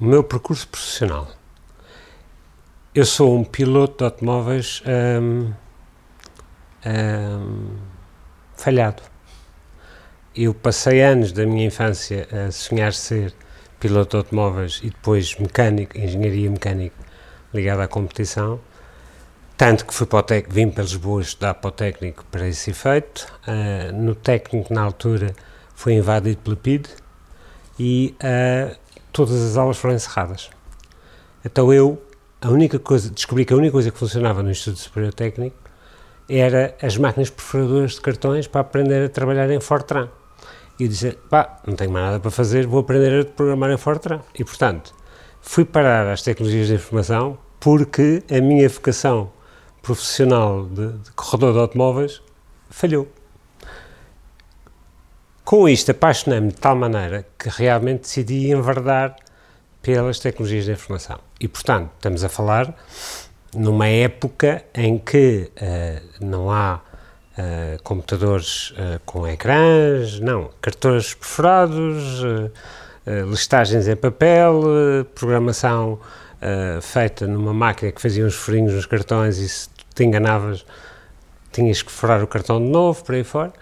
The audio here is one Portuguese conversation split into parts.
o meu percurso profissional. Eu sou um piloto de automóveis hum, hum, falhado. Eu passei anos da minha infância a sonhar ser piloto de automóveis e depois mecânico, engenharia mecânica ligada à competição. Tanto que fui para o técnico, vim para Lisboa estudar para o técnico para esse efeito. Uh, no técnico, na altura, foi invadido pela PID e uh, todas as aulas foram encerradas. Então eu, a única coisa, descobri que a única coisa que funcionava no Instituto Superior Técnico era as máquinas perfuradoras de cartões para aprender a trabalhar em Fortran. E disse, pá, não tenho mais nada para fazer, vou aprender a programar em Fortran. E, portanto, fui parar às tecnologias de informação porque a minha vocação profissional de, de corredor de automóveis falhou. Com isto, apaixonei-me de tal maneira que realmente decidi enverdar pelas tecnologias de informação. E, portanto, estamos a falar numa época em que uh, não há uh, computadores uh, com ecrãs, não, cartões perfurados, listagens em papel, programação feita numa máquina que fazia uns furinhos nos cartões e se te enganavas tinhas que furar o cartão de novo, por aí fora.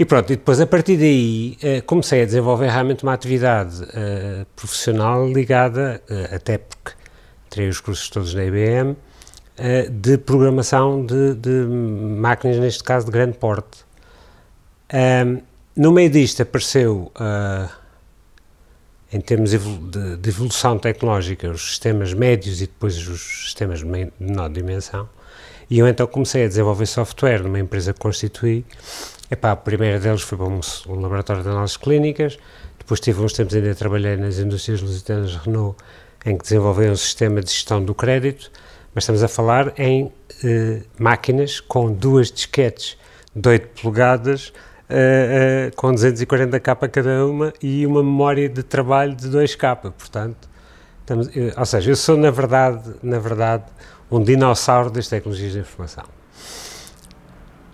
E pronto, e depois a partir daí uh, comecei a desenvolver realmente uma atividade uh, profissional ligada, uh, até porque terei os cursos todos da IBM, de programação de, de, máquinas, neste caso de grande porte. no meio disto apareceu, em termos de, de, evolução tecnológica, os sistemas médios e depois os sistemas de menor dimensão, e eu então comecei a desenvolver software numa empresa que constituí, Epá, a primeira deles foi para um, um, laboratório de análises clínicas, depois tive uns tempos ainda trabalhei nas indústrias lusitanas Renault, em que desenvolvi um sistema de gestão do crédito, mas estamos a falar em eh, máquinas com duas disquetes de 8 polegadas, eh, eh, com 240k cada uma e uma memória de trabalho de 2k, portanto, estamos, eh, ou seja, eu sou na verdade, na verdade, um dinossauro das tecnologias de informação.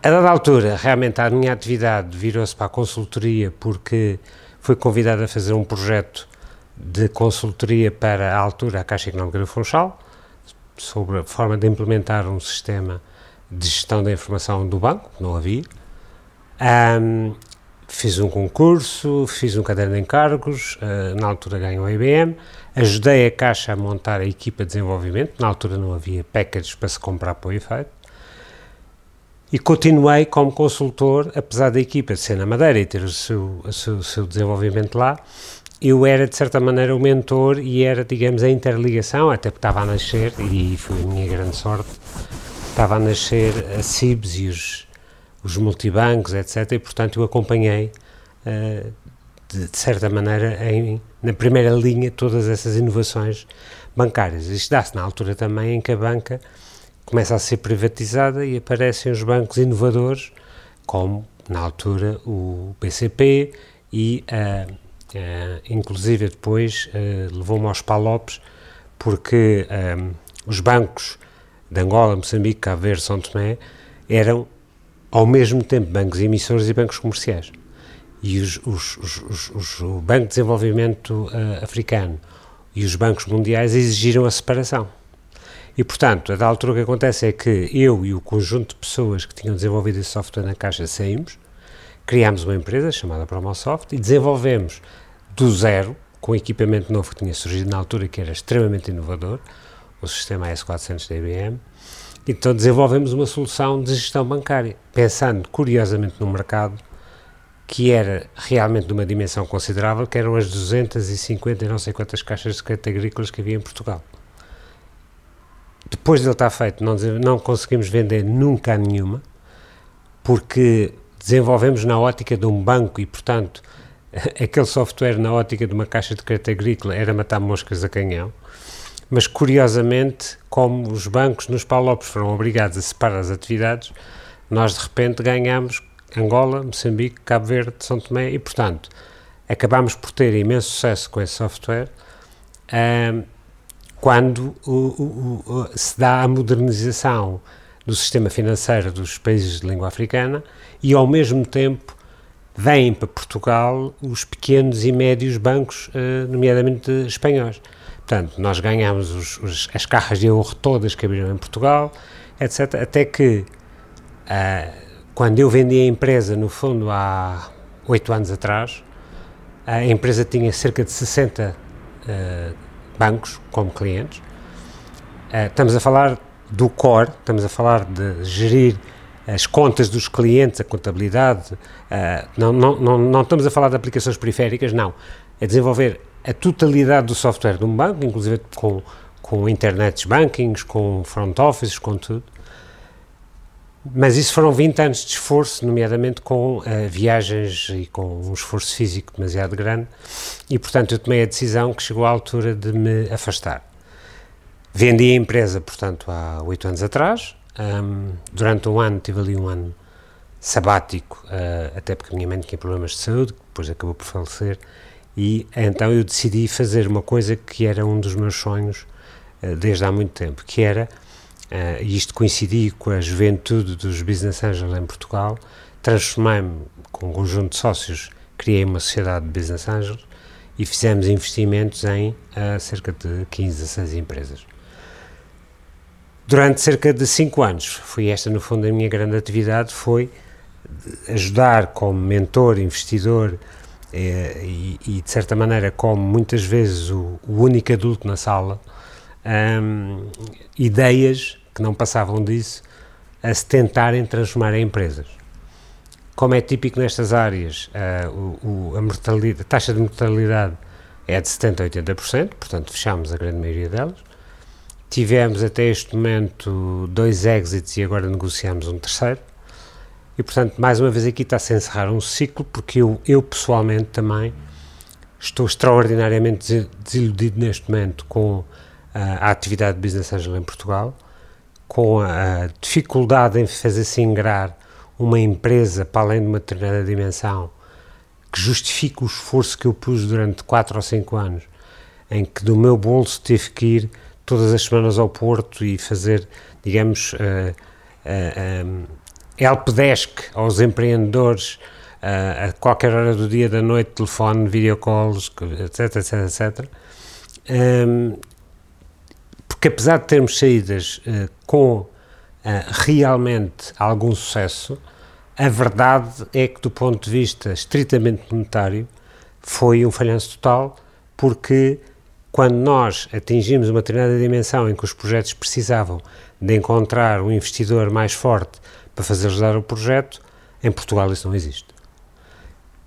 A dada altura, realmente a minha atividade virou-se para a consultoria porque fui convidado a fazer um projeto de consultoria para a altura a Caixa Económica do Funchal, sobre a forma de implementar um sistema de gestão da informação do banco, não havia. Um, fiz um concurso, fiz um caderno de encargos, uh, na altura ganhou a IBM, ajudei a Caixa a montar a equipa de desenvolvimento, na altura não havia packages para se comprar para o efeito, e continuei como consultor, apesar da equipa ser na Madeira e ter o seu, o seu, o seu desenvolvimento lá, eu era de certa maneira o mentor e era, digamos, a interligação, até porque estava a nascer, e foi a minha grande sorte, estava a nascer a CIBS e os, os multibancos, etc. E portanto eu acompanhei, uh, de, de, certa maneira, em, na primeira linha todas essas inovações bancárias. Isto dá-se na altura também em que a banca começa a ser privatizada e aparecem os bancos inovadores, como na altura o BCP e uh, uh, inclusive depois uh, levou-me aos palopes porque os bancos de Angola, Moçambique, Cabo Verde, São Tomé eram ao mesmo tempo bancos emissores e bancos comerciais. E os, os, os, os o Banco de Desenvolvimento Africano e os bancos mundiais exigiram a separação. E, portanto, a da altura o que acontece é que eu e o conjunto de pessoas que tinham desenvolvido esse software na Caixa saímos, criámos uma empresa chamada Promosoft e desenvolvemos do zero, com equipamento novo que tinha surgido na altura, que era extremamente inovador, o sistema AS400 da IBM, então desenvolvemos uma solução de gestão bancária, pensando curiosamente no mercado que era realmente de uma dimensão considerável, que eram as 250 e não sei quantas caixas de crédito agrícolas que havia em Portugal depois de ele estar feito, não, não conseguimos vender nunca nenhuma, porque desenvolvemos na ótica de um banco e, portanto, aquele software na ótica de uma caixa de crédito agrícola era matar moscas a canhão. Mas, curiosamente, como os bancos nos Palopes foram obrigados a separar as atividades, nós de repente ganhamos Angola, Moçambique, Cabo Verde, São Tomé e, portanto, acabámos por ter imenso sucesso com esse software. Quando o, o, o, se dá a modernização do sistema financeiro dos países de língua africana e, ao mesmo tempo, vêm para Portugal os pequenos e médios bancos, uh, nomeadamente espanhóis. Portanto, nós ganhamos os, os, as carras de ouro todas que abriram em Portugal, etc. Até que, uh, quando eu vendi a empresa, no fundo, há oito anos atrás, a empresa tinha cerca de 60 uh, bancos como clientes. Uh, estamos a falar do core, estamos a falar de gerir as contas dos clientes, a contabilidade, uh, não, não, não, não estamos a falar de aplicações periféricas, não. É desenvolver a totalidade do software de um banco, inclusive com, com internet bankings, com front offices, com tudo. Mas isso foram 20 anos de esforço, nomeadamente com uh, viagens e com um esforço físico demasiado grande, e portanto eu tomei a decisão que chegou à altura de me afastar. Vendi a empresa, portanto, há oito anos atrás. Um, durante um ano, tive ali um ano sabático, uh, até porque a minha mãe tinha problemas de saúde, depois acabou por falecer, e então eu decidi fazer uma coisa que era um dos meus sonhos uh, desde há muito tempo, que era uh, isto coincidia com a juventude dos Business Angels em Portugal, transformei-me com um conjunto de sócios, criei uma sociedade de Business Angels e fizemos investimentos em uh, cerca de 15 a 6 empresas. Durante cerca de 5 anos, foi esta no fundo a minha grande atividade, foi ajudar como mentor, investidor eh, e, e, de certa maneira como muitas vezes o, o único adulto na sala, um, ideias que não passavam disso a se tentarem transformar em empresas. Como é típico nestas áreas, uh, o, o, a, a taxa de mortalidade é de 70% a 80%, portanto fechamos a grande maioria delas. Tivemos até este momento dois exits e agora negociamos um terceiro. E portanto, mais uma vez aqui está-se a encerrar um ciclo, porque eu, eu pessoalmente também estou extraordinariamente desiludido neste momento com a atividade de Business Angel em Portugal, com a dificuldade em fazer-se ingrar uma empresa para além de uma determinada dimensão que justifique o esforço que eu pus durante 4 ou 5 anos, em que do meu bolso tive que ir todas as semanas ao Porto e fazer, digamos, uh, uh, um, helpdesk aos empreendedores uh, a qualquer hora do dia, da noite, telefone, videocalls, etc, etc, etc. Um, porque apesar de termos saídas uh, com uh, realmente algum sucesso, a verdade é que do ponto de vista estritamente monetário foi um falhanço total, porque quando nós atingimos uma determinada dimensão em que os projetos precisavam de encontrar um investidor mais forte para fazer ajudar o projeto, em Portugal isso não existe.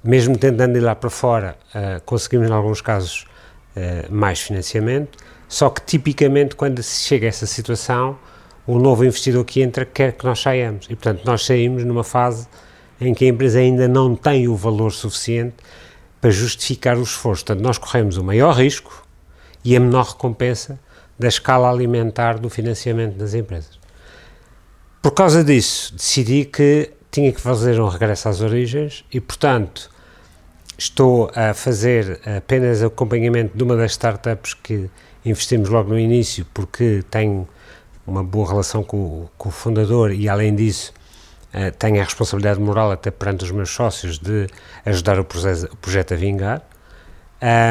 Mesmo tentando ir lá para fora, uh, conseguimos em alguns casos mais financiamento, só que tipicamente quando se chega a essa situação, o novo investidor que entra quer que nós saiamos. E portanto nós saímos numa fase em que a empresa ainda não tem o valor suficiente para justificar o esforço. Portanto, nós corremos o maior risco e a menor recompensa da escala alimentar do financiamento das empresas. Por causa disso, decidi que tinha que fazer um regresso às origens e, portanto, estou a fazer apenas acompanhamento de uma das startups que investimos logo no início porque tenho uma boa relação com, com o fundador e, além disso, uh, tenho a responsabilidade moral, até perante os meus sócios, de ajudar o, o projeto a vingar.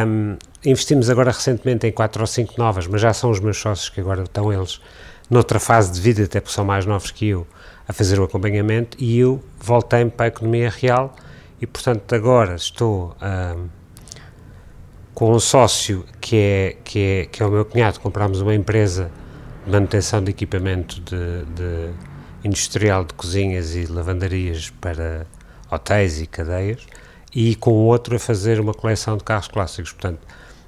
Um, investimos agora recentemente em quatro ou cinco novas, mas já são os meus sócios que agora estão eles noutra fase de vida, até porque são mais novos que eu, a fazer o acompanhamento e eu voltei para a economia real e, portanto, agora estou um, com um sócio que é, que é, que é o meu cunhado, comprámos uma empresa de manutenção de equipamento de, de industrial de cozinhas e lavandarias para hotéis e cadeias e com o outro a fazer uma coleção de carros clássicos. Portanto,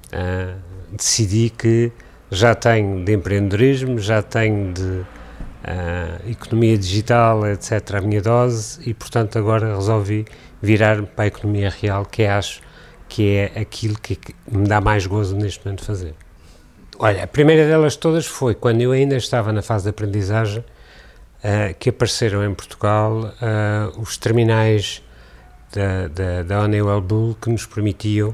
uh, decidi que já tenho de empreendedorismo, já tenho de uh, economia digital, etc., a minha dose e, portanto, agora resolvi virar para a economia real, que acho que é aquilo que me dá mais gozo neste momento fazer. Olha, a primeira delas todas foi quando eu ainda estava na fase de aprendizagem uh, que apareceram em Portugal uh, os terminais da, da, da Honeywell Bull que nos permitiam,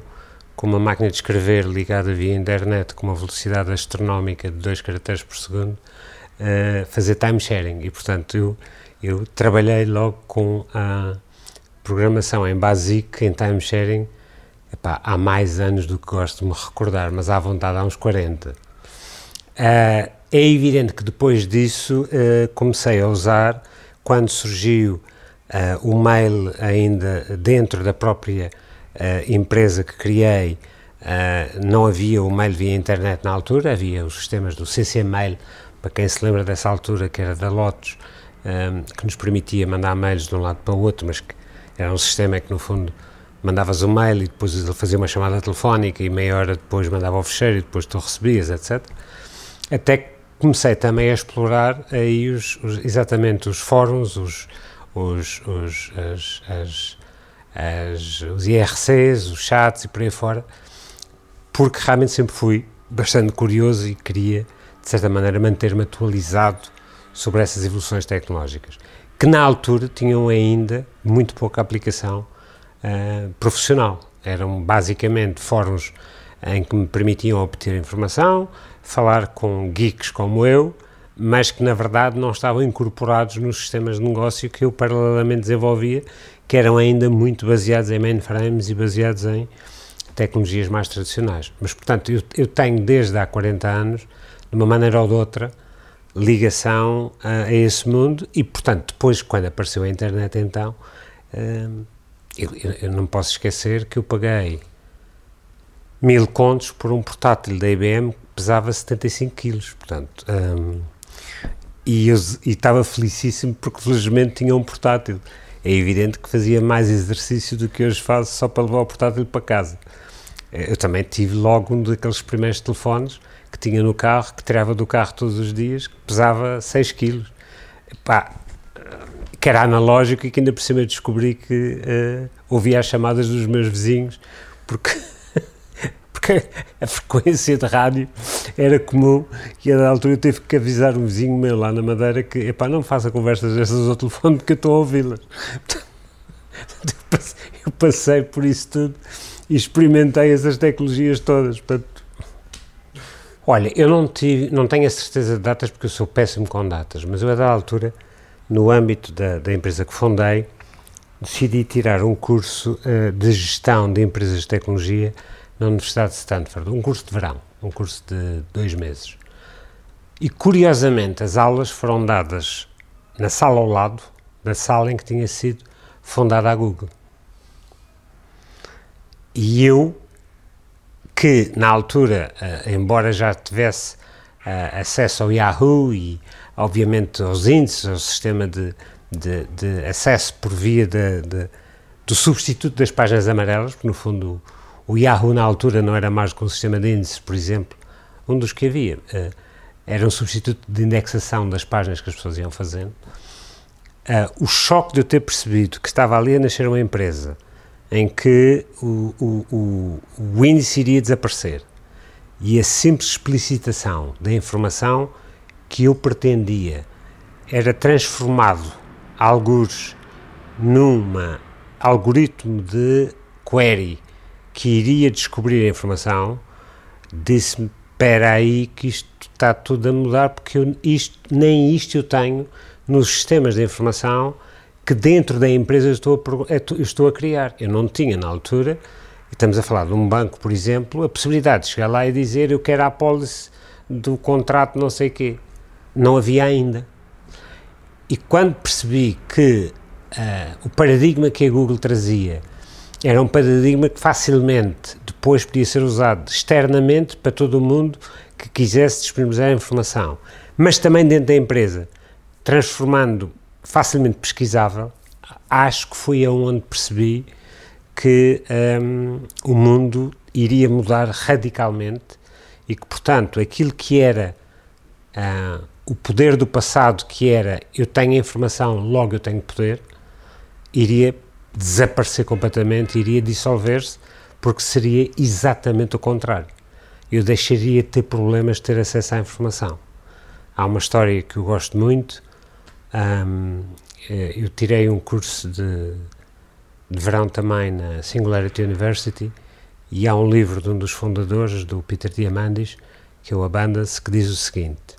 com uma máquina de escrever ligada via internet com uma velocidade astronómica de 2 caracteres por segundo, uh, fazer time sharing. E, portanto, eu, eu trabalhei logo com a programação em BASIC, em time sharing, epá, há mais anos do que gosto de me recordar, mas à vontade há uns 40. Uh, é evidente que depois disso uh, comecei a usar, quando surgiu uh, o mail ainda dentro da própria empresa que criei, não havia o mail via internet na altura, havia os sistemas do CC Mail, para quem se lembra dessa altura, que era da Lotus, que nos permitia mandar mails de um lado para o outro, mas que era um sistema que, no fundo, mandavas um mail e depois ele fazia uma chamada telefónica e meia hora depois mandava ao fecheiro e depois tu recebias, etc. Até que comecei também a explorar aí os, os exatamente os fóruns, os, os, os, as, as, as, os IRCs, os chats e por aí fora, porque realmente sempre fui bastante curioso e queria, de certa maneira, manter-me atualizado sobre essas evoluções tecnológicas, que na altura tinham ainda muito pouca aplicação uh, profissional. Eram basicamente fóruns em que me permitiam obter informação, falar com geeks como eu, mas que na verdade não estavam incorporados nos sistemas de negócio que eu paralelamente desenvolvia, que eram ainda muito baseados em mainframes e baseados em tecnologias mais tradicionais. Mas, portanto, eu, eu tenho desde há 40 anos, de uma maneira ou de outra, ligação a, a esse mundo e, portanto, depois, quando apareceu a internet, então, hum, eu, eu, não posso esquecer que eu paguei mil contos por um portátil da IBM que pesava 75 quilos, portanto, hum, e, eu, estava felicíssimo porque felizmente tinha um portátil. É evidente que fazia mais exercício do que hoje faço só para levar o portátil para casa. Eu também tive logo um daqueles primeiros telefones que tinha no carro, que tirava do carro todos os dias, que pesava 6 quilos. Pá, que era analógico e que ainda por cima descobri que uh, ouvia as chamadas dos meus vizinhos, porque, porque a frequência de rádio era comum e a da altura eu tive que avisar um vizinho meu lá na Madeira que, epá, não faça conversas dessas ao telefone porque eu estou a ouvi-las. Eu passei por isso tudo e experimentei essas tecnologias todas. Portanto, Olha, eu não, tive, não tenho a certeza de datas porque eu sou péssimo com datas, mas eu a da altura, no âmbito da, da empresa que fundei, decidi tirar um curso uh, de gestão de empresas de tecnologia na Universidade de Stanford, um curso de verão, um curso de dois meses. E curiosamente as aulas foram dadas na sala ao lado da sala em que tinha sido fundada a Google. E eu que na altura, uh, embora já tivesse uh, acesso ao Yahoo e obviamente aos índices, ao sistema de, de, de acesso por via de, de, do substituto das páginas amarelas, porque no fundo o, Yahoo na altura não era mais que um sistema de índices, por exemplo, um dos que havia, uh, era um substituto de indexação das páginas que as pessoas iam fazendo. o choque de eu ter percebido que estava ali a nascer uma empresa em que o, o, o, o índice iria desaparecer e a simples explicitação da informação que eu pretendia era transformado alguns numa algoritmo de query que iria descobrir a informação, disse-me, espera aí que isto está tudo a mudar porque eu, isto, nem isto eu tenho nos sistemas de informação que dentro da empresa eu estou, a, eu estou a criar. Eu não tinha na altura, estamos a falar de um banco, por exemplo, a possibilidade de chegar lá e dizer eu quero a apólice do contrato não sei quê. Não havia ainda. E quando percebi que uh, o paradigma que a Google trazia era um paradigma que facilmente depois podia ser usado externamente para todo o mundo que quisesse disponibilizar a informação, mas também dentro da empresa, transformando facilmente pesquisável, acho que foi aonde percebi que um, o mundo iria mudar radicalmente e que, portanto, aquilo que era uh, o poder do passado, que era eu tenho informação, logo eu tenho poder, iria desaparecer completamente, iria dissolver-se, porque seria exatamente o contrário. Eu deixaria de ter problemas de ter acesso à informação. Há uma história que eu gosto muito, um, eh, eu tirei um curso de, de verão também na Singularity University e há um livro de um dos fundadores, do Peter Diamandis, que é o Abundance, que diz o seguinte: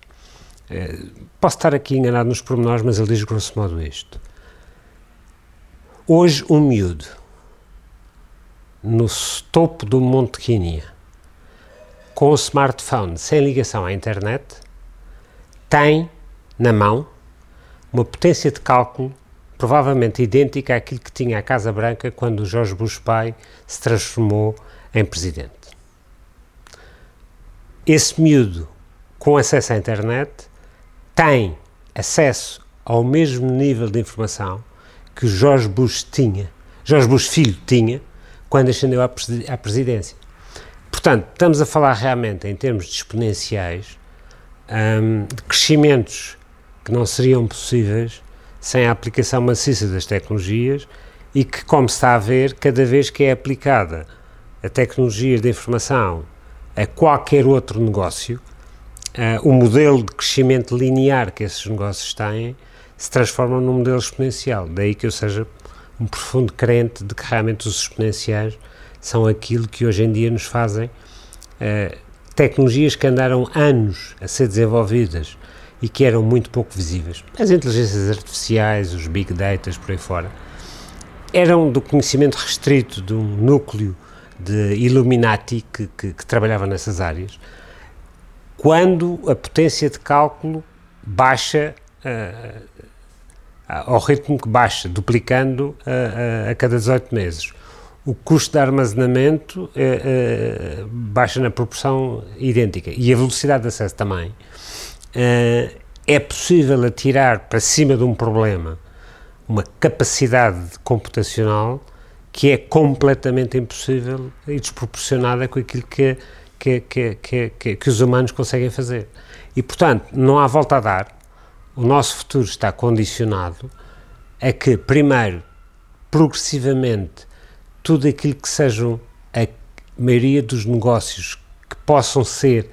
posso estar aqui enganado nos pormenores, mas ele diz grosso modo isto. Hoje, um miúdo no topo do Monte Quínia, com o smartphone sem ligação à internet, tem na mão uma potência de cálculo provavelmente idêntica àquilo que tinha a Casa Branca quando George Bush pai se transformou em presidente. Esse miúdo com acesso à internet tem acesso ao mesmo nível de informação que George Bush tinha, George Bush filho tinha, quando ascendeu à, presidência. Portanto, estamos a falar realmente em termos de exponenciais, um, de crescimentos que não seriam possíveis sem a aplicação maciça das tecnologias e que, como se está a ver, cada vez que é aplicada a tecnologias de informação a qualquer outro negócio, uh, o modelo de crescimento linear que esses negócios têm se transforma num modelo exponencial. Daí que eu seja um profundo crente de que realmente os exponenciais são aquilo que hoje em dia nos fazem uh, tecnologias que andaram anos a ser desenvolvidas e que eram muito pouco visíveis. As inteligências artificiais, os big data, por aí fora, eram do conhecimento restrito de um núcleo de Illuminati que, que, que trabalhava nessas áreas, quando a potência de cálculo baixa uh, ao ritmo que baixa, duplicando uh, a cada 18 meses. O custo de armazenamento baixa na proporção idêntica e a velocidade de acesso também. é possível atirar para cima de um problema uma capacidade computacional que é completamente impossível e desproporcionada com aquilo que que, que, que, que, os humanos conseguem fazer. E, portanto, não há volta a dar. O nosso futuro está condicionado a que, primeiro, progressivamente, tudo aquilo que sejam a maioria dos negócios que possam ser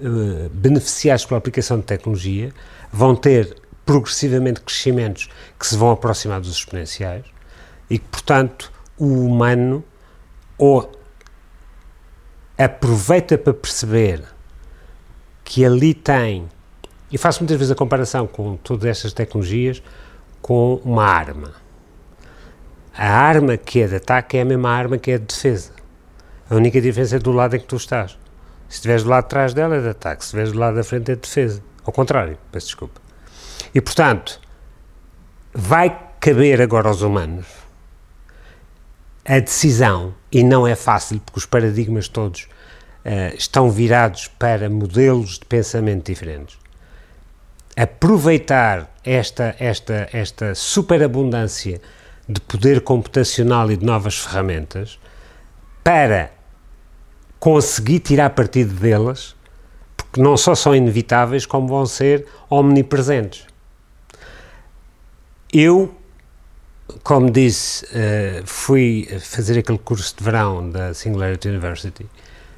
uh, beneficiados pela aplicação de tecnologia vão ter progressivamente crescimentos que se vão aproximar dos exponenciais e que, portanto, o humano ou aproveita para perceber que ali tem, e faço muitas vezes a comparação com todas estas tecnologias com uma arma. A arma que é de ataque é a mesma arma que é de defesa. A única diferença é do lado em que tu estás. Se estiveres do lado de trás dela é de ataque, se estiveres do lado da frente é de defesa. Ao contrário, peço desculpa. E portanto, vai caber agora aos humanos a decisão, e não é fácil porque os paradigmas todos uh, estão virados para modelos de pensamento diferentes. Aproveitar esta, esta, esta superabundância de poder computacional e de novas ferramentas para conseguir tirar partido delas, porque não só são inevitáveis, como vão ser omnipresentes. Eu como disse, uh, fui fazer aquele curso de verão da Singularity University,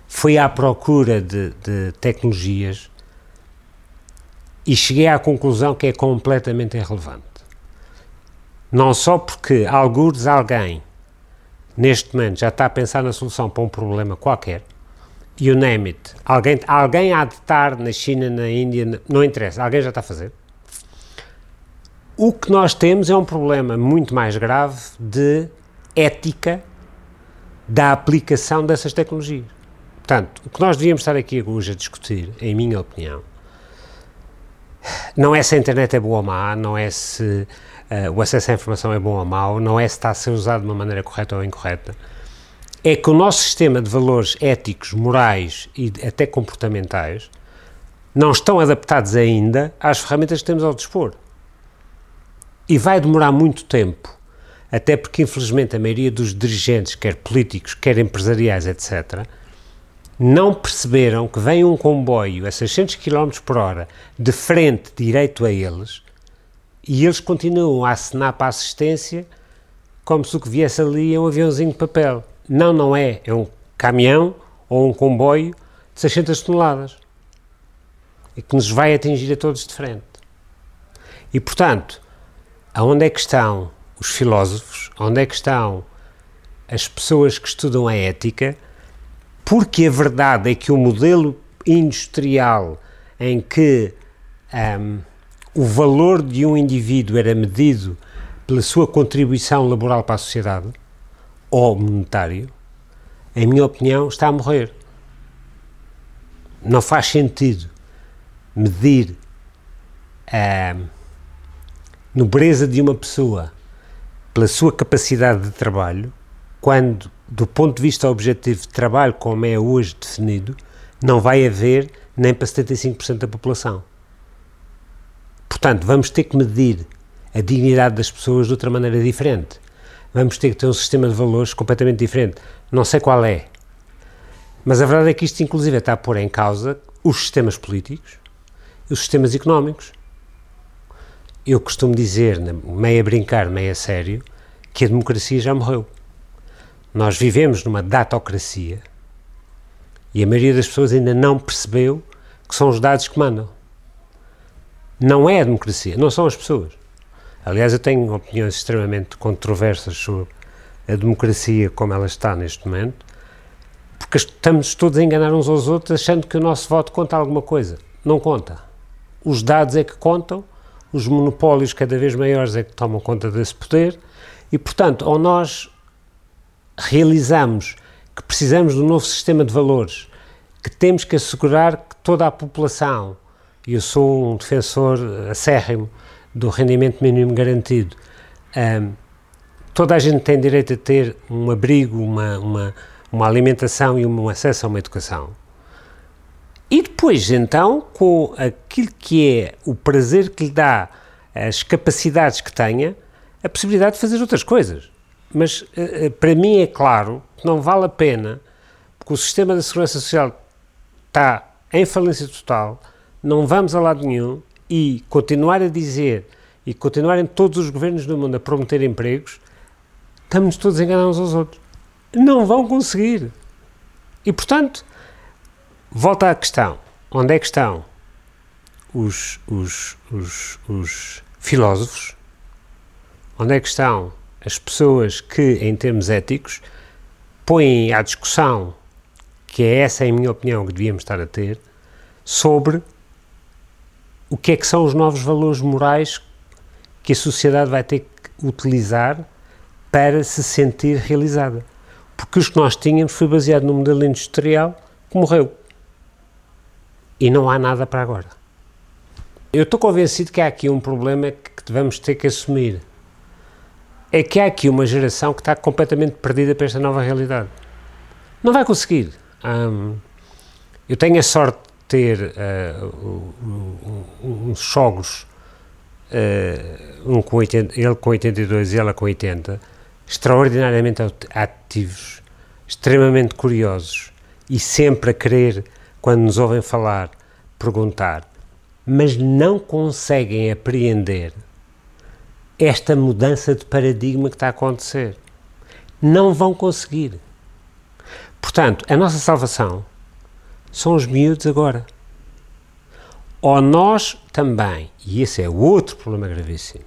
fui à procura de, de, tecnologias e cheguei à conclusão que é completamente irrelevante. Não só porque, alguns alguém, neste momento, já está a pensar na solução para um problema qualquer, you name it, alguém, alguém há de estar na China, na Índia, não interessa, alguém já está a fazer. O que nós temos é um problema muito mais grave de ética da aplicação dessas tecnologias. Portanto, o que nós devíamos estar aqui hoje a discutir, em minha opinião, não é se a internet é boa ou má, não é se uh, o acesso à informação é bom ou mau, não é se está a ser usado de uma maneira correta ou incorreta. É que o nosso sistema de valores éticos, morais e até comportamentais não estão adaptados ainda às ferramentas que temos ao dispor. E vai demorar muito tempo, até porque, infelizmente, a maioria dos dirigentes, quer políticos, quer empresariais, etc., não perceberam que vem um comboio a 600 km por hora de frente direito a eles e eles continuam a acenar para a assistência como se o que viesse ali é um aviãozinho de papel. Não, não é. É um caminhão ou um comboio de 600 toneladas e que nos vai atingir a todos de frente. E, portanto, aonde é que estão os filósofos, onde é que estão as pessoas que estudam a ética, porque a verdade é que o modelo industrial em que um, o valor de um indivíduo era medido pela sua contribuição laboral para a sociedade ou monetário, em minha opinião, está a morrer. Não faz sentido medir a nobreza de uma pessoa pela sua capacidade de trabalho, quando, do ponto de vista objetivo de trabalho, como é hoje definido, não vai haver nem para 75% da população. Portanto, vamos ter que medir a dignidade das pessoas de outra maneira diferente. Vamos ter que ter um sistema de valores completamente diferente. Não sei qual é. Mas a verdade é que isto, inclusive, está a pôr em causa os sistemas políticos e os sistemas económicos. Eu costumo dizer, meio a brincar, meio a sério, que a democracia já morreu. Nós vivemos numa datocracia e a maioria das pessoas ainda não percebeu que são os dados que mandam. Não é a democracia, não são as pessoas. Aliás, eu tenho opiniões extremamente controversas sobre a democracia como ela está neste momento, porque estamos todos a enganar uns aos outros achando que o nosso voto conta alguma coisa. Não conta. Os dados é que contam, os monopólios cada vez maiores é que tomam conta desse poder e, portanto, ou nós realizamos que precisamos de um novo sistema de valores, que temos que assegurar que toda a população, e eu sou um defensor acérrimo do rendimento mínimo garantido, um, toda a gente tem direito a ter um abrigo, uma, uma, uma alimentação e um acesso a uma educação. E depois, então, com aquilo que é o prazer que lhe dá, as capacidades que tenha, a possibilidade de fazer outras coisas. Mas eh, eh, para mim é claro que não vale a pena, porque o sistema da segurança social está em falência total, não vamos a lado nenhum e continuar a dizer e continuarem todos os governos do mundo a prometer empregos, estamos todos enganados uns aos outros. Não vão conseguir. E portanto, volta à questão: onde é que estão os, os, os, os filósofos? Onde é que estão as pessoas que, em termos éticos, põem à discussão, que é essa, em minha opinião, que devíamos estar a ter, sobre o que é que são os novos valores morais que a sociedade vai ter que utilizar para se sentir realizada. Porque os que nós tínhamos foi baseado no modelo industrial que morreu. E não há nada para agora. Eu estou convencido que há aqui um problema que devemos ter que assumir é que há aqui uma geração que está completamente perdida para esta nova realidade. Não vai conseguir. Um, eu tenho a sorte de ter uh, uns sogros, uh, um com 80, ele com 82 e ela com 80, extraordinariamente ativos, extremamente curiosos e sempre a querer, quando nos ouvem falar, perguntar, mas não conseguem apreender esta mudança de paradigma que está a acontecer. Não vão conseguir. Portanto, a nossa salvação são os miúdos agora. Ou nós também, e esse é outro problema gravíssimo,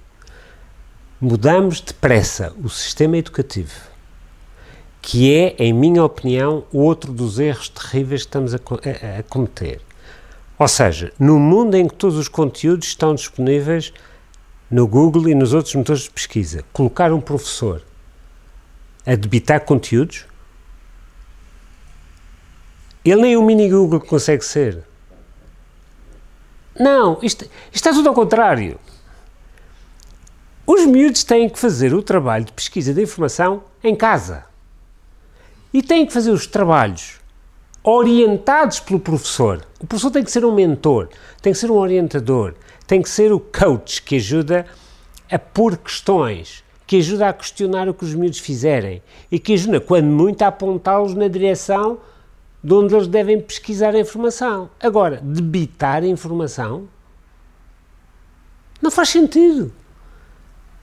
mudamos depressa o sistema educativo, que é, em minha opinião, outro dos erros terríveis que estamos a, a, a cometer. Ou seja, no mundo em que todos os conteúdos estão disponíveis no Google e nos outros motores de pesquisa, colocar um professor a debitar conteúdos, ele nem o mini Google consegue ser. Não, isto, isto está tudo ao contrário. Os miúdos têm que fazer o trabalho de pesquisa de informação em casa. E têm que fazer os trabalhos orientados pelo professor. O professor tem que ser um mentor, tem que ser um orientador, tem que ser o coach que ajuda a pôr questões, que ajuda a questionar o que os miúdos fizerem e que ajuda, quando muito, a apontá-los na direção de onde eles devem pesquisar a informação. Agora, debitar a informação não faz sentido.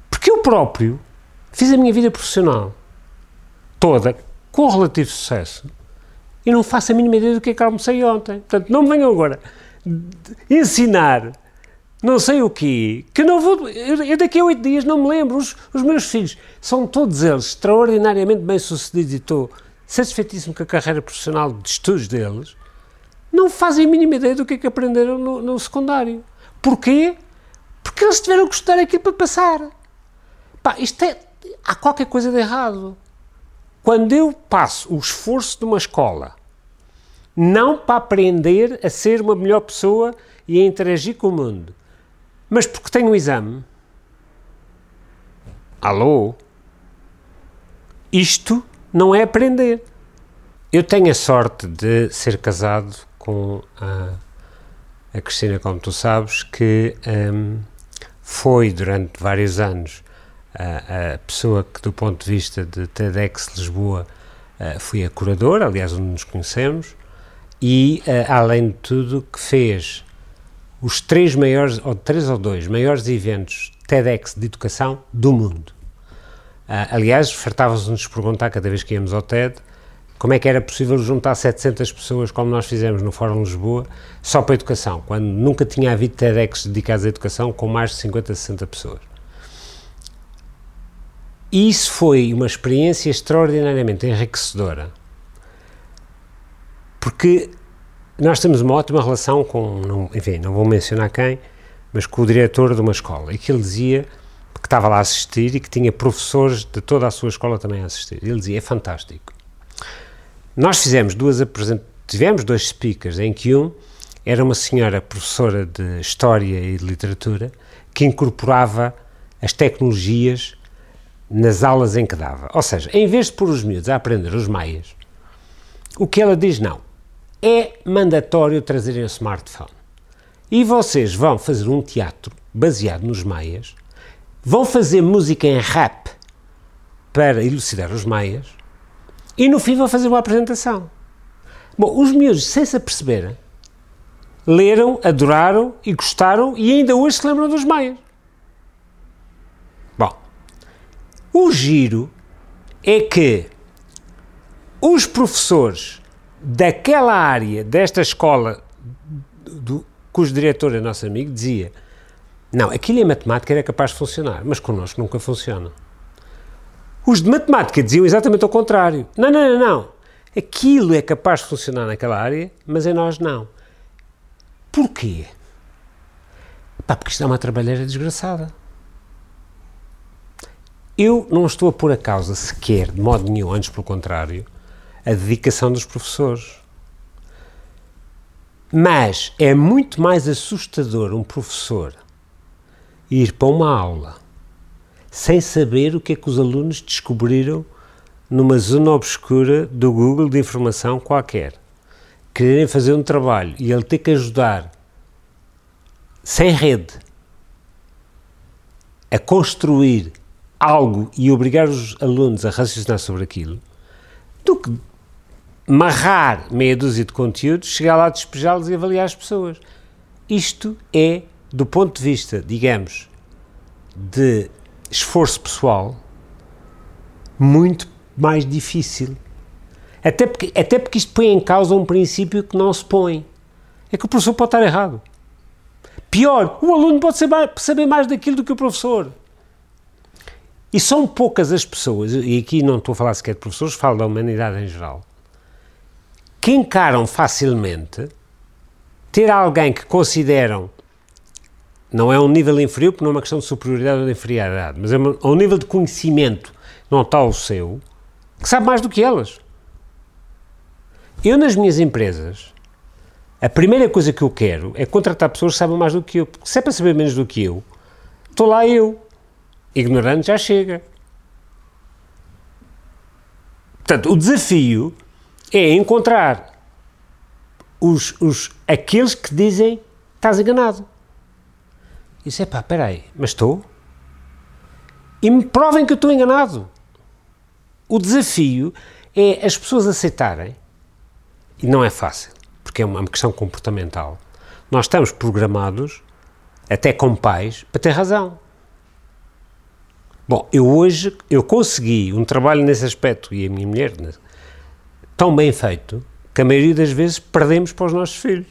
Porque eu próprio fiz a minha vida profissional toda com relativo sucesso e não faço a mínima ideia do que é que almocei ontem. Portanto, não me venham agora ensinar não sei o quê, que não vou. Eu, daqui a oito dias não me lembro. Os, os, meus filhos são todos eles extraordinariamente bem-sucedidos e estou satisfeitíssimo com a carreira profissional de estudos deles. Não fazem a mínima ideia do que é que aprenderam no, no secundário. Porquê? Porque eles tiveram que estudar aquilo para passar. Pá, isto é. Há qualquer coisa de errado. Quando eu passo o esforço de uma escola não para aprender a ser uma melhor pessoa e a interagir com o mundo, mas porque tenho um exame. Alô? Isto não é aprender. Eu tenho a sorte de ser casado com a, a Cristina, como tu sabes, que um, foi durante vários anos a, a, pessoa que, do ponto de vista de TEDx Lisboa, uh, foi a curadora, aliás, onde nos conhecemos, e, uh, além de tudo, que fez os três maiores, ou três ou dois, maiores eventos TEDx de educação do mundo. Uh, aliás, fartava-nos de perguntar cada vez que íamos ao TED como é que era possível juntar 700 pessoas, como nós fizemos no Fórum Lisboa, só para a educação, quando nunca tinha havido TEDx dedicados à educação com mais de 50, 60 pessoas. Isso foi uma experiência extraordinariamente enriquecedora, porque nós temos uma ótima relação com, não, enfim, não vou mencionar quem, mas com o diretor de uma escola, e que ele dizia que estava lá a assistir e que tinha professores de toda a sua escola também a assistir. Ele dizia, é fantástico. Nós fizemos duas tivemos dois speakers, em que um era uma senhora professora de História e de Literatura que incorporava as tecnologias nas aulas em que dava. Ou seja, em vez de pôr os miúdos a aprender os maias, o que ela diz não, é mandatório trazerem o smartphone. E vocês vão fazer um teatro baseado nos maias, vão fazer música em rap para elucidar os maias, e no fim vão fazer uma apresentação. Bom, os miúdos, sem se aperceberem, leram, adoraram e gostaram e ainda hoje se lembram dos maias. Bom, o giro é que os professores daquela área, desta escola, do, cujo diretor é nosso amigo, dizia: Não, aquilo em matemática era capaz de funcionar, mas connosco nunca funciona. Os de matemática diziam exatamente o contrário. Não, não, não, não. Aquilo é capaz de funcionar naquela área, mas em nós não. Porquê? Pá, porque isto é uma trabalheira desgraçada. Eu não estou a pôr a causa sequer, de modo nenhum, antes pelo contrário, a dedicação dos professores. Mas é muito mais assustador um professor ir para uma aula sem saber o que é que os alunos descobriram numa zona obscura do Google de informação qualquer. Quererem fazer um trabalho e ele ter que ajudar sem rede a construir algo e obrigar os alunos a raciocinar sobre aquilo, do que marrar meia dúzia de conteúdos, chegar lá, despejá-los e avaliar as pessoas. Isto é, do ponto de vista, digamos, de esforço pessoal muito mais difícil. Até porque, até porque isto põe em causa um princípio que não se põe. É que o professor pode estar errado. Pior, o aluno pode saber, saber mais daquilo do que o professor. E são poucas as pessoas, e aqui não estou a falar sequer de professores, falo da humanidade em geral, que encaram facilmente ter alguém que consideram não é um nível inferior, porque não é uma questão de superioridade ou de inferioridade, mas é um nível de conhecimento, não está o seu, que sabe mais do que elas. Eu, nas minhas empresas, a primeira coisa que eu quero é contratar pessoas que sabem mais do que eu, porque se é para saber menos do que eu, estou lá eu. Ignorante já chega. Portanto, o desafio é encontrar os, os, aqueles que dizem estás enganado. E disse, pá, espera aí, mas estou? E me provem que eu estou enganado. O desafio é as pessoas aceitarem, e não é fácil, porque é uma questão comportamental. Nós estamos programados, até com pais, para ter razão. Bom, eu hoje, eu consegui um trabalho nesse aspecto, e a minha mulher, né, tão bem feito, que a maioria das vezes perdemos para os nossos filhos.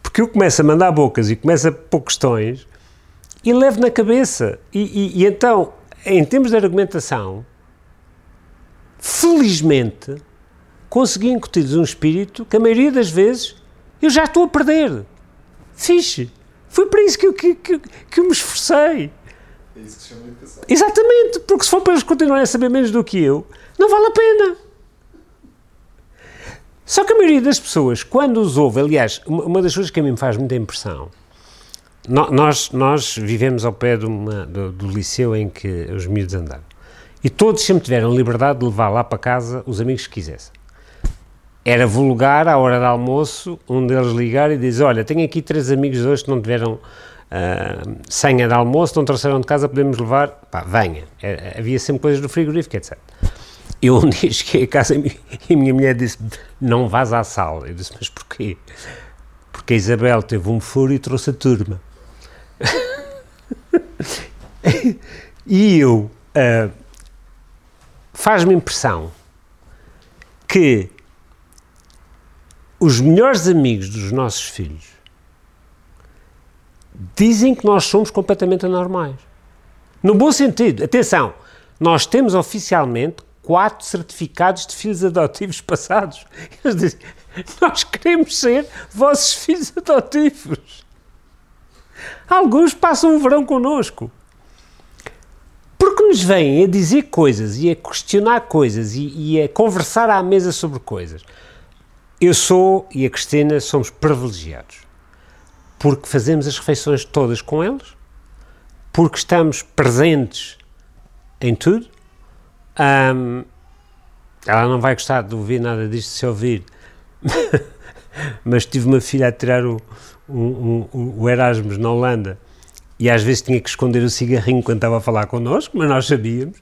Porque eu começo a mandar bocas e começo a pôr questões e levo na cabeça. E, e, e então, em termos de argumentação, felizmente, consegui incutir-lhes um espírito que a maioria das vezes eu já estou a perder. Fixe. Foi para isso que eu, que, que, que eu me esforcei. É isso que se chama educação. Exatamente, porque se for para eles continuarem a saber menos do que eu, não vale a pena. Só que a maioria das pessoas, quando os ouve, aliás, uma das coisas que a mim me faz muita impressão, nós, nós vivemos ao pé uma, do, do, liceu em que os miúdos andaram. E todos sempre tiveram liberdade de levar lá para casa os amigos que quisessem. Era vulgar, à hora do almoço, um deles ligar e dizer: Olha, tenho aqui três amigos hoje que não tiveram uh, senha de almoço, não trouxeram de casa, podemos levar. Pá, venha. Era, havia sempre coisas do frigorífico, etc. Eu um dia cheguei a casa e a minha mulher disse: Não vás à sala. Eu disse: Mas porquê? Porque a Isabel teve um furo e trouxe a turma. e eu. Uh, Faz-me impressão que os melhores amigos dos nossos filhos dizem que nós somos completamente anormais. No bom sentido. Atenção, nós temos oficialmente quatro certificados de filhos adotivos passados. Eles dizem, nós queremos ser vossos filhos adotivos. Alguns passam o verão connosco. Porque nos vêm a dizer coisas e a questionar coisas e, e a conversar à mesa sobre coisas. Eu sou e a Cristina somos privilegiados porque fazemos as refeições todas com eles, porque estamos presentes em tudo. Um, ela não vai gostar de ouvir nada disto se ouvir, mas tive uma filha a tirar o, o, o, o Erasmus na Holanda e às vezes tinha que esconder o cigarrinho quando estava a falar connosco, mas nós sabíamos.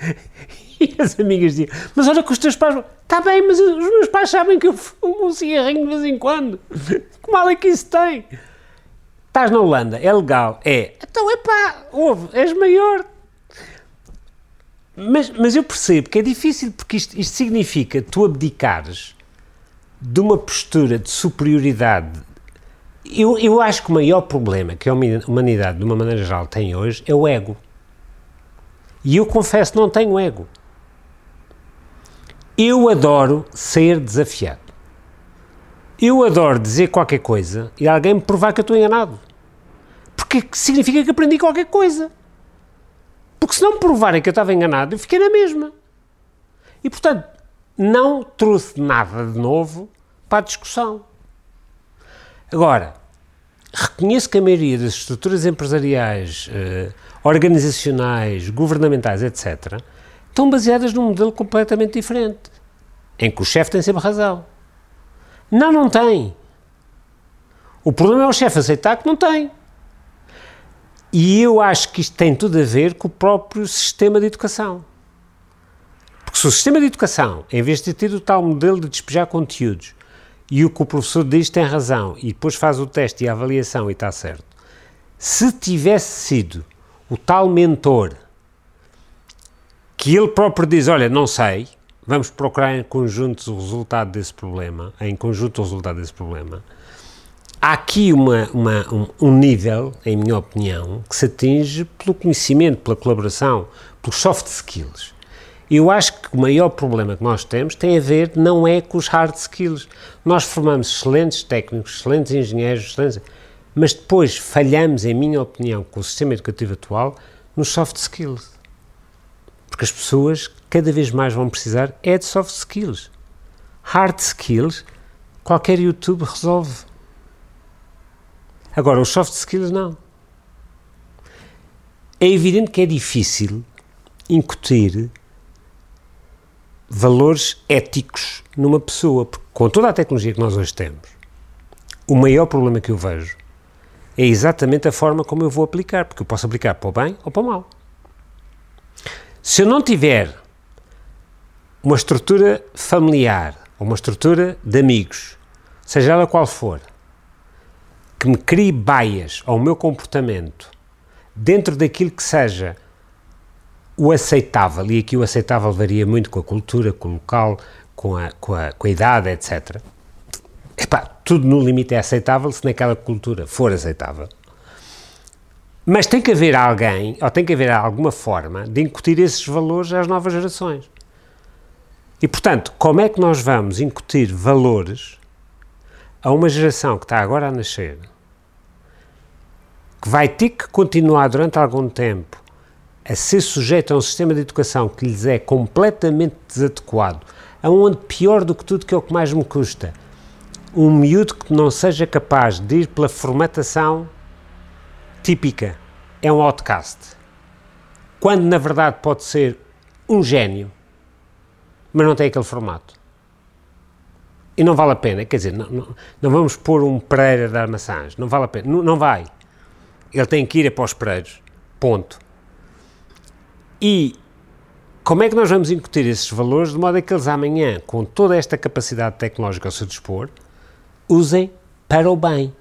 E as amigas diziam: Mas olha que os teus pais. Está bem, mas os meus pais sabem que eu fumo um cigarrinho de vez em quando. Que mal é que isso tem? Estás na Holanda, é legal? É. Então, é pá, ouve, és maior. Mas, mas eu percebo que é difícil porque isto, isto significa tu abdicares de uma postura de superioridade. Eu, eu acho que o maior problema que a humanidade, de uma maneira geral, tem hoje é o ego. E eu confesso, não tenho ego. Eu adoro ser desafiado. Eu adoro dizer qualquer coisa e alguém me provar que eu estou enganado. Porque significa que aprendi qualquer coisa. Porque se não me provarem que eu estava enganado, eu fiquei na mesma. E portanto, não trouxe nada de novo para a discussão. Agora, reconheço que a maioria das estruturas empresariais, eh, organizacionais, governamentais, etc., estão baseadas num modelo completamente diferente, em que o chefe tem sempre razão. Não, não tem. O problema é o chefe aceitar que não tem. E eu acho que isto tem tudo a ver com o próprio sistema de educação. Porque se o sistema de educação, em vez de ter o tal modelo de despejar conteúdos, e o que o professor diz tem razão, e depois faz o teste e a avaliação e está certo, se tivesse sido o tal mentor que ele próprio diz: Olha, não sei, vamos procurar em conjunto o resultado desse problema, em conjunto o resultado desse problema. Há aqui uma, uma, um, um, nível, em minha opinião, que se atinge pelo conhecimento, pela colaboração, pelos soft skills. Eu acho que o maior problema que nós temos tem a ver, não é com os hard skills. Nós formamos excelentes técnicos, excelentes engenheiros, excelentes, mas depois falhamos, em minha opinião, com o sistema educativo atual, nos soft skills. Porque as pessoas cada vez mais vão precisar é de soft skills. Hard skills, qualquer YouTube resolve. Agora, os soft skills não. É evidente que é difícil incutir valores éticos numa pessoa, porque com toda a tecnologia que nós hoje temos, o maior problema que eu vejo é exatamente a forma como eu vou aplicar, porque eu posso aplicar para o bem ou para o mal. Se eu não tiver uma estrutura familiar ou uma estrutura de amigos, seja ela qual for, que me crie baias ao meu comportamento dentro daquilo que seja o aceitável, e aqui o aceitável varia muito com a cultura, com o local, com a, com a, com a idade, etc. Epá, tudo no limite é aceitável se naquela cultura for aceitável. Mas tem que haver alguém, ou tem que haver alguma forma de incutir esses valores às novas gerações. E, portanto, como é que nós vamos incutir valores a uma geração que está agora a nascer, que vai ter que continuar durante algum tempo a ser sujeito a um sistema de educação que lhes é completamente desadequado, aonde pior do que tudo que é o que mais me custa, um miúdo que não seja capaz de ir pela formatação típica é um outcast. Quando na verdade pode ser um gênio, mas não tem aquele formato. E não vale a pena, quer dizer, não, não, não vamos pôr um Pereira de armaçãs, não vale a pena, não, não vai. Ele tem que ir após os Pereiros, ponto. E como é que nós vamos incutir esses valores de modo a que eles amanhã, com toda esta capacidade tecnológica ao seu dispor, usem para o bem?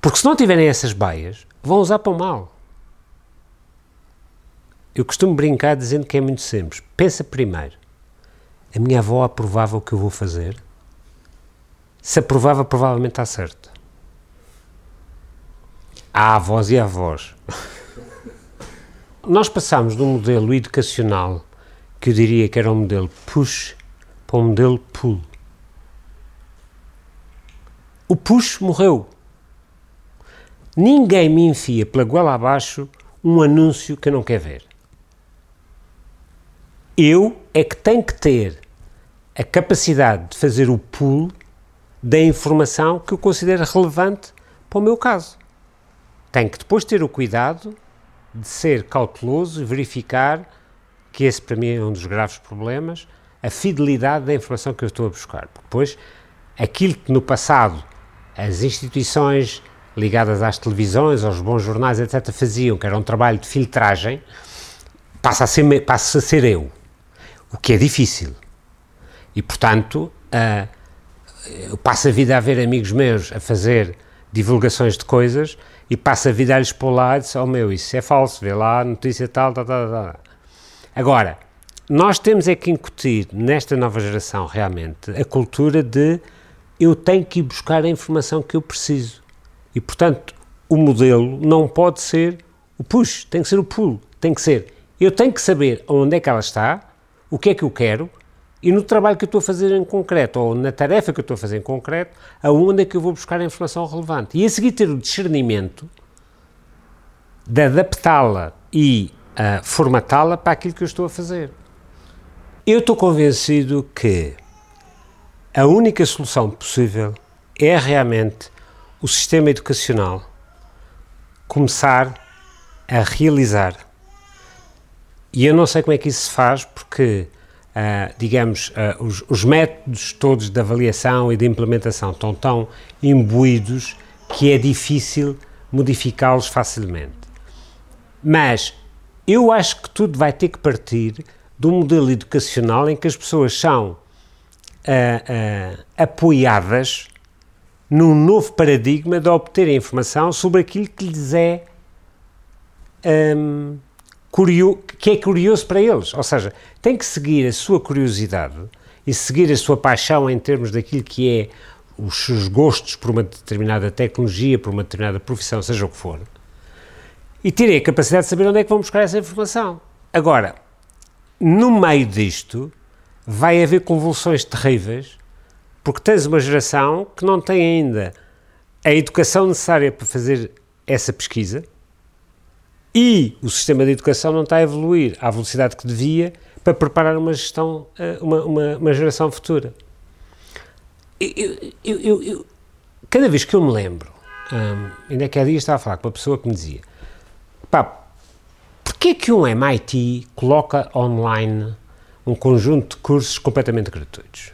Porque se não tiverem essas baias, vão usar para o mal. Eu costumo brincar dizendo que é muito simples. Pensa primeiro a minha avó aprovava o que eu vou fazer? Se aprovava, provavelmente está certo. Há avós e avós. Nós passámos de um modelo educacional que eu diria que era um modelo push para um modelo pull. O push morreu. Ninguém me enfia pela goela abaixo um anúncio que eu não quero ver. Eu é que tenho que ter a capacidade de fazer o pull da informação que eu considero relevante para o meu caso. Tenho que depois ter o cuidado de ser cauteloso e verificar que esse para mim é um dos graves problemas, a fidelidade da informação que eu estou a buscar. Depois, aquilo que no passado as instituições ligadas às televisões, aos bons jornais, etc., faziam, que era um trabalho de filtragem, passa a ser, passa a ser eu. O que é difícil. E, portanto, uh, eu passo a vida a ver amigos meus a fazer divulgações de coisas e passo a vida a lhes pôr lá e dizer, oh meu, isso é falso, vê lá notícia tal, tal, tal, tal. Agora, nós temos é que incutir nesta nova geração realmente a cultura de eu tenho que ir buscar a informação que eu preciso. E, portanto, o modelo não pode ser o push, tem que ser o pull, tem que ser eu tenho que saber onde é que ela está, o que é que eu quero e no trabalho que eu estou a fazer em concreto, ou na tarefa que eu estou a fazer em concreto, aonde é que eu vou buscar a informação relevante. E a seguir ter o discernimento de adaptá-la e uh, formatá-la para aquilo que eu estou a fazer. Eu estou convencido que a única solução possível é realmente o sistema educacional começar a realizar. E eu não sei como é que isso se faz, porque uh, digamos, uh, os, os, métodos todos de avaliação e de implementação estão tão imbuídos que é difícil modificá-los facilmente. Mas eu acho que tudo vai ter que partir de um modelo educacional em que as pessoas são uh, apoiadas num novo paradigma de obter informação sobre aquilo que lhes é um, curio, que é curioso para eles. Ou seja, tem que seguir a sua curiosidade e seguir a sua paixão em termos daquilo que é os seus gostos por uma determinada tecnologia, por uma determinada profissão, seja o que for, e terem a capacidade de saber onde é que vão buscar essa informação. Agora, no meio disto, vai haver convulsões terríveis, porque tens uma geração que não tem ainda a educação necessária para fazer essa pesquisa, e o sistema de educação não está a evoluir à velocidade que devia para preparar uma gestão, eh, uma, uma, uma geração futura. Eu, eu, eu, cada vez que eu me lembro, hum, ainda que há dias estava a falar com uma pessoa que me dizia, pá, porquê que um MIT coloca online um conjunto de cursos completamente gratuitos?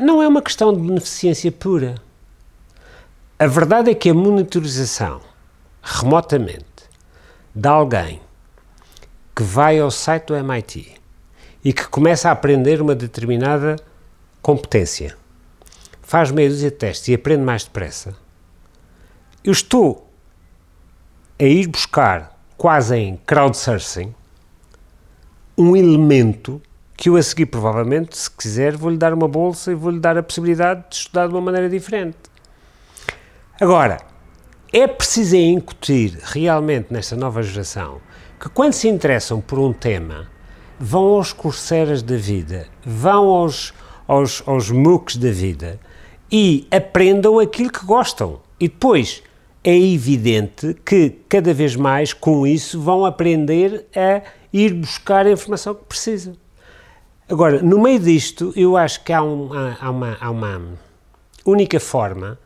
Não é uma questão de beneficência pura. A verdade é que a monitorização remotamente de alguém que vai ao site do MIT e que começa a aprender uma determinada competência, faz meia dúzia de testes e aprende mais depressa, eu estou a ir buscar, quase em crowdsourcing, um elemento que eu a seguir, provavelmente, se quiser, vou-lhe dar uma bolsa e vou-lhe dar a possibilidade de estudar de uma maneira diferente. Agora, é preciso incutir realmente nesta nova geração que quando se interessam por um tema vão aos curseras da vida, vão aos, aos, aos MOOCs da vida e aprendam aquilo que gostam. E depois é evidente que cada vez mais com isso vão aprender a ir buscar a informação que precisam. Agora, no meio disto, eu acho que há, um, há, uma, há uma única forma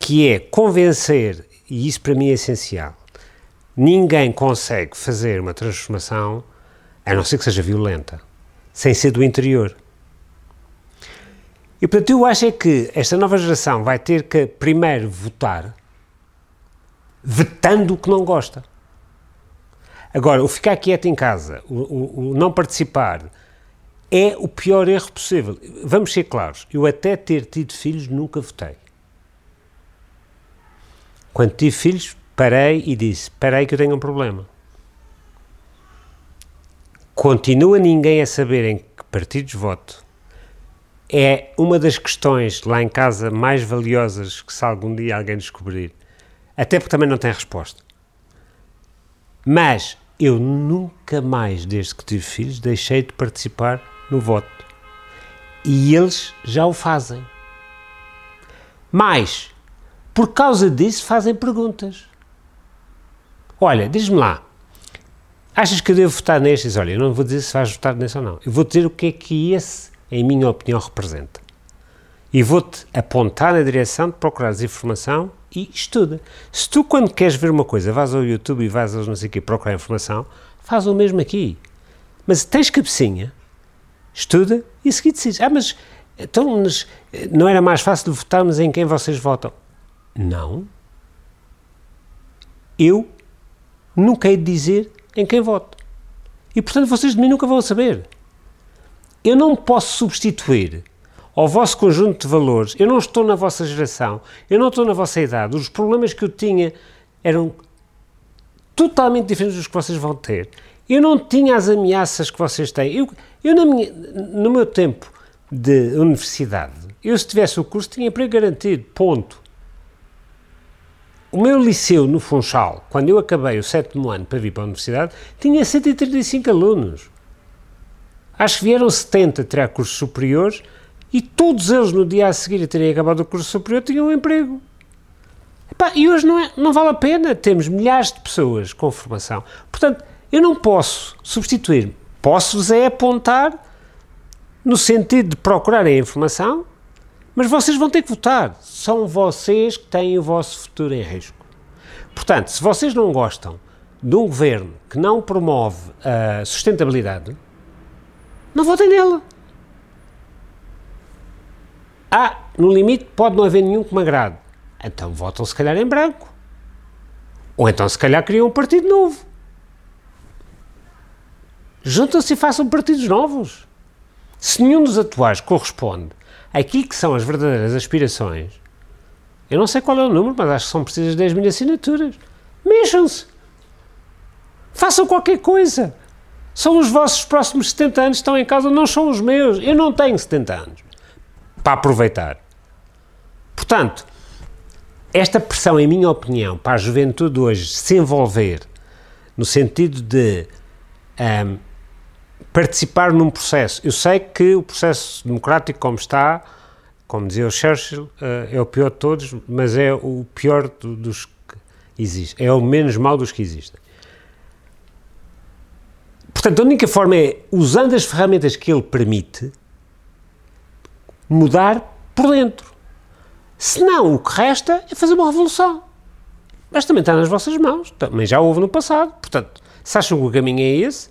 que é convencer, e isso para mim é essencial, ninguém consegue fazer uma transformação, a não ser que seja violenta, sem ser do interior. E portanto, eu acho é que esta nova geração vai ter que primeiro votar vetando o que não gosta. Agora, o ficar quieto em casa, o, o, o, não participar, é o pior erro possível. Vamos ser claros, eu até ter tido filhos nunca votei. Quando tive filhos, parei e disse, parei que eu tenho um problema. Continua ninguém a saber em que partidos voto. É uma das questões lá em casa mais valiosas que se algum dia alguém descobrir até porque também não tem resposta. Mas eu nunca mais, desde que tive filhos, deixei de participar no voto. E eles já o fazem. Mas, por causa disso, fazem perguntas. Olha, diz-me lá, achas que eu devo votar neste? Diz, olha, eu não vou dizer se vais votar nesse ou não. Eu vou dizer o que é que esse, em minha opinião, representa. E vou-te apontar na direção de procurares informação e estuda. Se tu, quando queres ver uma coisa, vais ao YouTube e vais aos não sei o quê procurar informação, faz o mesmo aqui. Mas tens cabecinha, estuda e a seguir decides. Ah, mas então não era mais fácil votarmos em quem vocês votam? Não. Eu nunca hei de dizer em quem voto. E portanto vocês de mim nunca vão saber. Eu não posso substituir ao vosso conjunto de valores. Eu não estou na vossa geração, eu não estou na vossa idade. Os problemas que eu tinha eram totalmente diferentes dos que vocês vão ter. Eu não tinha as ameaças que vocês têm. Eu, eu minha, no meu tempo de universidade, eu se tivesse o curso tinha emprego garantido, ponto. O meu liceu no Funchal, quando eu acabei o sétimo ano para vir para a universidade, tinha 135 alunos. Acho que vieram 70 tirar cursos superiores, e todos eles, no dia a seguir a terem acabado o curso superior, tinham um emprego. Epá, e hoje não, é, não vale a pena. Temos milhares de pessoas com formação. Portanto, eu não posso substituir. Posso-vos é apontar no sentido de procurar a informação, mas vocês vão ter que votar. São vocês que têm o vosso futuro em risco. Portanto, se vocês não gostam de um governo que não promove a sustentabilidade, não votem nele. Ah, no limite pode não haver nenhum que me agrade. Então votam se calhar em branco. Ou então se calhar criam um partido novo. Juntam-se e façam partidos novos. Se nenhum dos atuais corresponde àquilo que são as verdadeiras aspirações, eu não sei qual é o número, mas acho que são precisas 10 mil assinaturas. Mexam-se. Façam qualquer coisa. São os vossos próximos 70 anos que estão em casa, não são os meus. Eu não tenho 70 anos para aproveitar. Portanto, esta pressão, em minha opinião, para a juventude hoje se envolver no sentido de um, participar num processo. Eu sei que o processo democrático, como está, como dizia o Churchill, uh, é o pior de todos, mas é o pior do, dos que existem. É o menos mau dos que existem. Portanto, a única forma é, usando as ferramentas que ele permite, mudar por dentro. Senão, o que resta é fazer uma revolução. Mas também está nas vossas mãos, também já houve no passado. Portanto, se acham que o caminho é esse,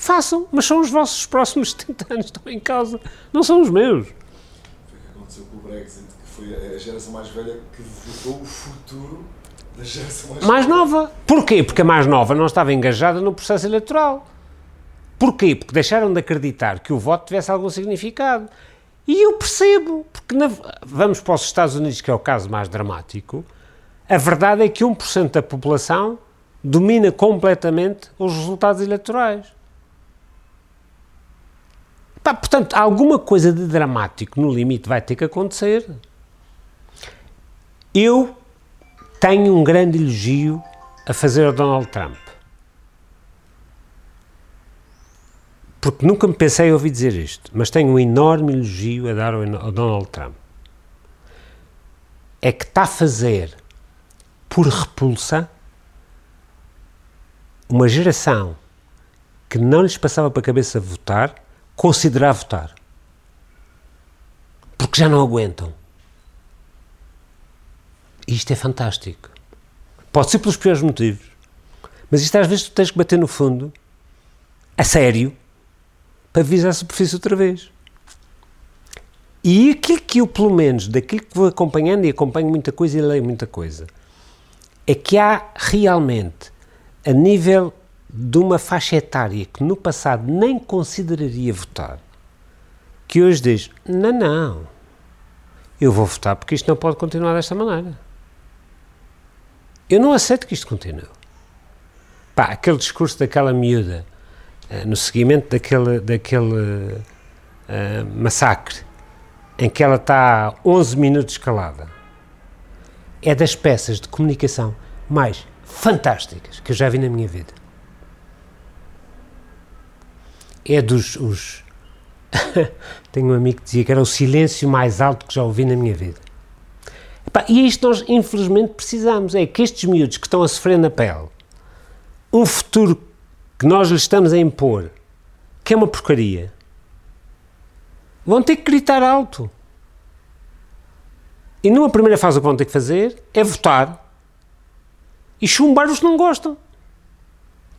façam, mas são os vossos próximos 70 anos que estão em causa, não são os meus. Foi o que aconteceu com o Brexit, que foi a geração mais velha que votou o futuro da geração mais, mais nova. Porquê? Porque a mais nova não estava engajada no processo eleitoral. Porquê? Porque deixaram de acreditar que o voto tivesse algum significado. E eu percebo, porque na, vamos para os Estados Unidos, que é o caso mais dramático, a verdade é que 1% da população domina completamente os resultados eleitorais. Pá, portanto, alguma coisa de dramático no limite vai ter que acontecer. Eu tenho um grande elogio a fazer ao Donald Trump. porque nunca me pensei ouvir dizer isto, mas tenho um enorme elogio a dar ao, Donald Trump. É que está a fazer por repulsa, uma geração que não lhes passava para a cabeça votar, considerar votar. Porque já não aguentam. E isto é fantástico. Pode ser pelos piores motivos. Mas isto às vezes tu tens que bater no fundo, a sério, para visar a superfície outra vez. E aquilo que eu, pelo menos, daquilo que vou acompanhando, e acompanho muita coisa e leio muita coisa, é que há realmente, a nível de uma faixa etária que no passado nem consideraria votar, que hoje diz: não, não, eu vou votar porque isto não pode continuar desta maneira. Eu não aceito que isto continue. Pá, aquele discurso daquela miúda, uh, no seguimento daquele, daquele uh, massacre, em que ela está 11 minutos calada, é das peças de comunicação mais fantásticas que eu já vi na minha vida. É dos. Os... Tenho um amigo que dizia que era o silêncio mais alto que já ouvi na minha vida. Epá, e é isto nós, infelizmente, precisamos. É que estes miúdos que estão a sofrer na pele, um futuro que nós lhes estamos a impor, que é uma porcaria, vão ter que gritar alto. E numa primeira fase o que vão ter que fazer é votar e chumbar os que não gostam.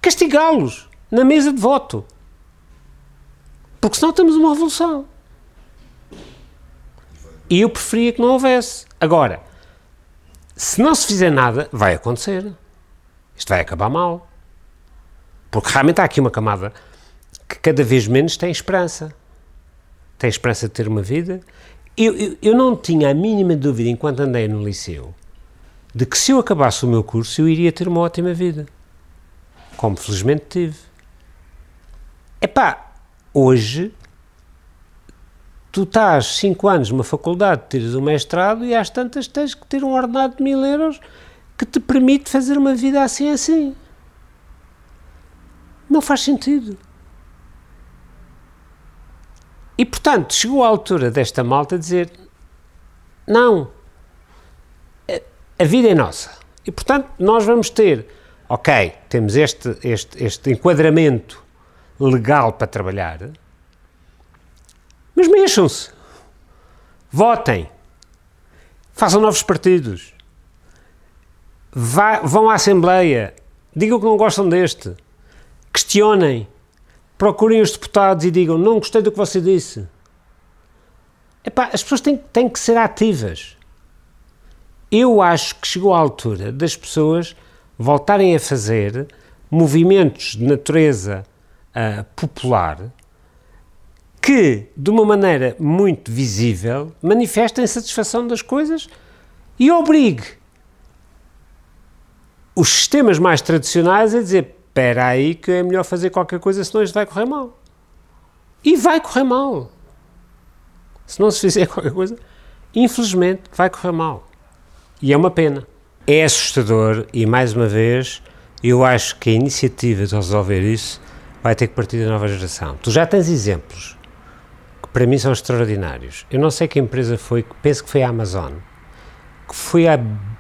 Castigá-los na mesa de voto. Porque senão temos uma revolução. E eu preferia que não houvesse. Agora, se não se fizer nada, vai acontecer. Isto vai acabar mal. Porque realmente há aqui uma camada que cada vez menos tem esperança. Tem esperança de ter uma vida. Eu, eu, eu não tinha a mínima dúvida, enquanto andei no liceu, de que se eu acabasse o meu curso eu iria ter uma ótima vida. Como felizmente tive. Epá, hoje tu estás 5 anos numa faculdade, tiras um mestrado e às tantas tens que ter um ordenado de mil euros que te permite fazer uma vida assim assim. Não faz sentido. E portanto, chegou a altura desta malta dizer: não, a vida é nossa. E portanto, nós vamos ter, ok, temos este, este, este enquadramento legal para trabalhar, mas mexam-se, votem, façam novos partidos, vá, vão à Assembleia, digam que não gostam deste, questionem, procurem os deputados e digam não gostei do que você disse. Epá, as pessoas têm, têm que ser ativas. Eu acho que chegou a altura das pessoas voltarem a fazer movimentos de natureza uh, popular que, de uma maneira muito visível, manifestem satisfação das coisas e obrigue os sistemas mais tradicionais a dizer espera aí que é melhor fazer qualquer coisa senão isto vai correr mal. E vai correr mal. Se não se fizer qualquer coisa, infelizmente vai correr mal. E é uma pena. É assustador e, mais uma vez, eu acho que a iniciativa de resolver isso vai ter que partir da nova geração. Tu já tens exemplos que para mim são extraordinários. Eu não sei que empresa foi, penso que foi a Amazon, que foi a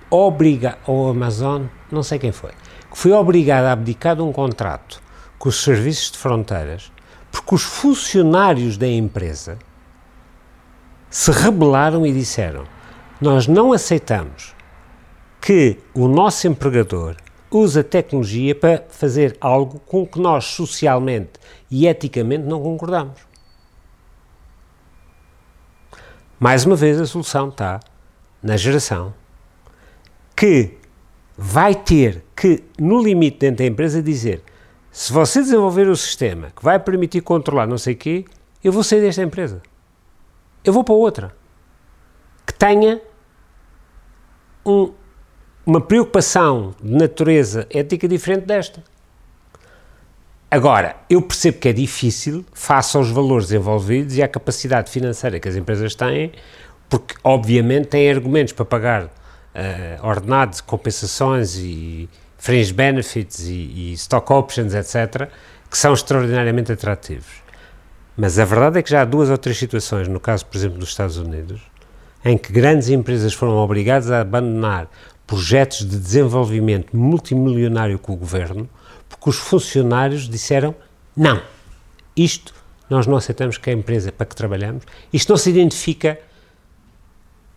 obrigar, ou Amazon, não sei quem foi, que foi obrigada a abdicar de um contrato com os serviços de fronteiras porque os funcionários da empresa se rebelaram e disseram: Nós não aceitamos que o nosso empregador usa tecnologia para fazer algo com que nós socialmente e eticamente não concordamos. Mais uma vez, a solução está na geração que vai ter que, no limite dentro da empresa, dizer se você desenvolver o sistema que vai permitir controlar não sei o quê, eu vou sair desta empresa. Eu vou para outra. Que tenha um, uma preocupação de natureza ética diferente desta. Agora, eu percebo que é difícil, face aos valores envolvidos e à capacidade financeira que as empresas têm, porque obviamente têm argumentos para pagar uh, ordenados, compensações e fringe benefits e, e stock options, etc., que são extraordinariamente atrativos. Mas a verdade é que já há duas ou três situações, no caso, por exemplo, dos Estados Unidos, em que grandes empresas foram obrigadas a abandonar projetos de desenvolvimento multimilionário com o governo, porque os funcionários disseram: não, isto nós não aceitamos que a empresa para que trabalhamos, isto não se identifica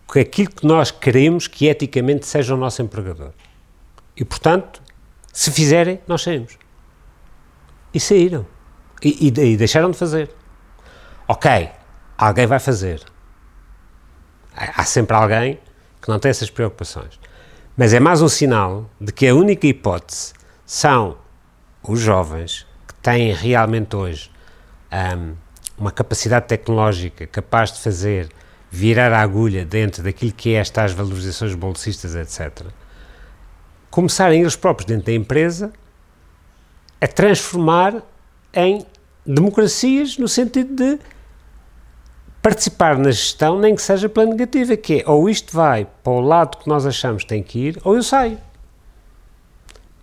com aquilo que nós queremos que eticamente seja o nosso empregador. E, portanto, se fizerem, nós saímos. E saíram. E, e, e deixaram de fazer. Ok, alguém vai fazer. Há sempre alguém que não tem essas preocupações. Mas é mais um sinal de que a única hipótese são os jovens que têm realmente hoje um, uma capacidade tecnológica capaz de fazer virar a agulha dentro daquilo que é estas valorizações bolsistas, etc. Começarem eles próprios dentro da empresa a transformar em democracias no sentido de participar na gestão, nem que seja pela negativa, que é ou isto vai para o lado que nós achamos que tem que ir, ou eu saio.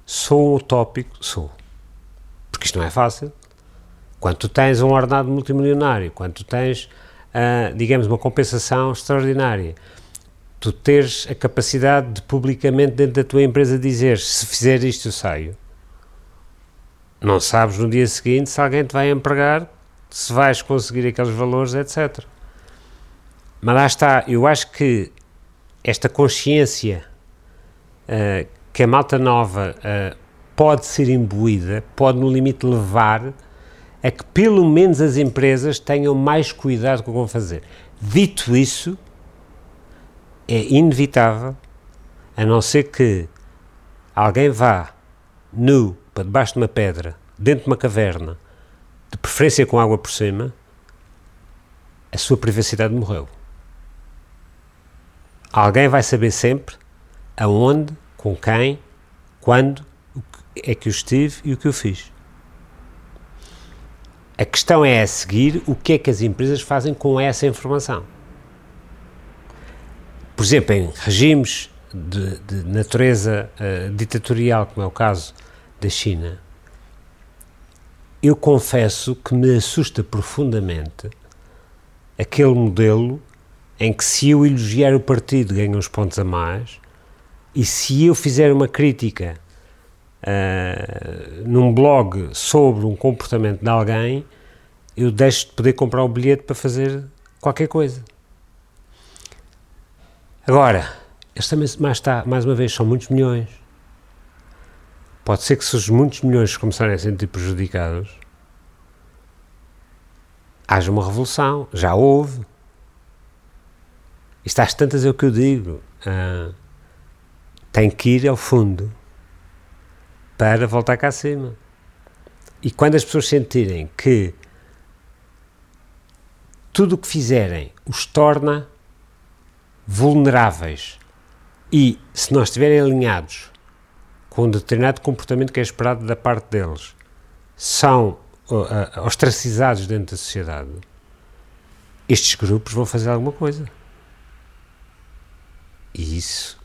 Sou utópico? Sou. Porque isto não é fácil. Quando tu tens um ordenado multimilionário, quando tu tens, uh, digamos, uma compensação extraordinária, tu teres a capacidade de publicamente dentro da tua empresa dizer se fizer isto eu saio. Não sabes no dia seguinte se alguém te vai empregar, se vais conseguir aqueles valores, etc. Mas lá está, eu acho que esta consciência uh, que a malta nova uh, pode ser imbuída, pode no limite levar a que pelo menos as empresas tenham mais cuidado com o que vão fazer. Dito isso, é inevitável, a não ser que alguém vá nu para debaixo de uma pedra, dentro de uma caverna, de preferência com água por cima, a sua privacidade morreu. Alguém vai saber sempre aonde, com quem, quando é que eu estive e o que eu fiz. A questão é a seguir o que é que as empresas fazem com essa informação. Por exemplo, em regimes de, de natureza uh, ditatorial, como é o caso da China, eu confesso que me assusta profundamente aquele modelo em que se eu elogiar o partido ganho uns pontos a mais e se eu fizer uma crítica uh, num blog sobre um comportamento de alguém, eu deixo de poder comprar o bilhete para fazer qualquer coisa. Agora, eles também, mais, está, mais uma vez, são muitos milhões. Pode ser que se os muitos milhões começarem a sentir prejudicados, haja uma revolução. Já houve. Isto às tantas é o que eu digo. Uh, tem que ir ao fundo para voltar cá acima. E quando as pessoas sentirem que tudo o que fizerem os torna vulneráveis e, se não estiverem alinhados com um determinado comportamento que é esperado da parte deles, são uh, uh, ostracizados dentro da sociedade, estes grupos vão fazer alguma coisa. E isso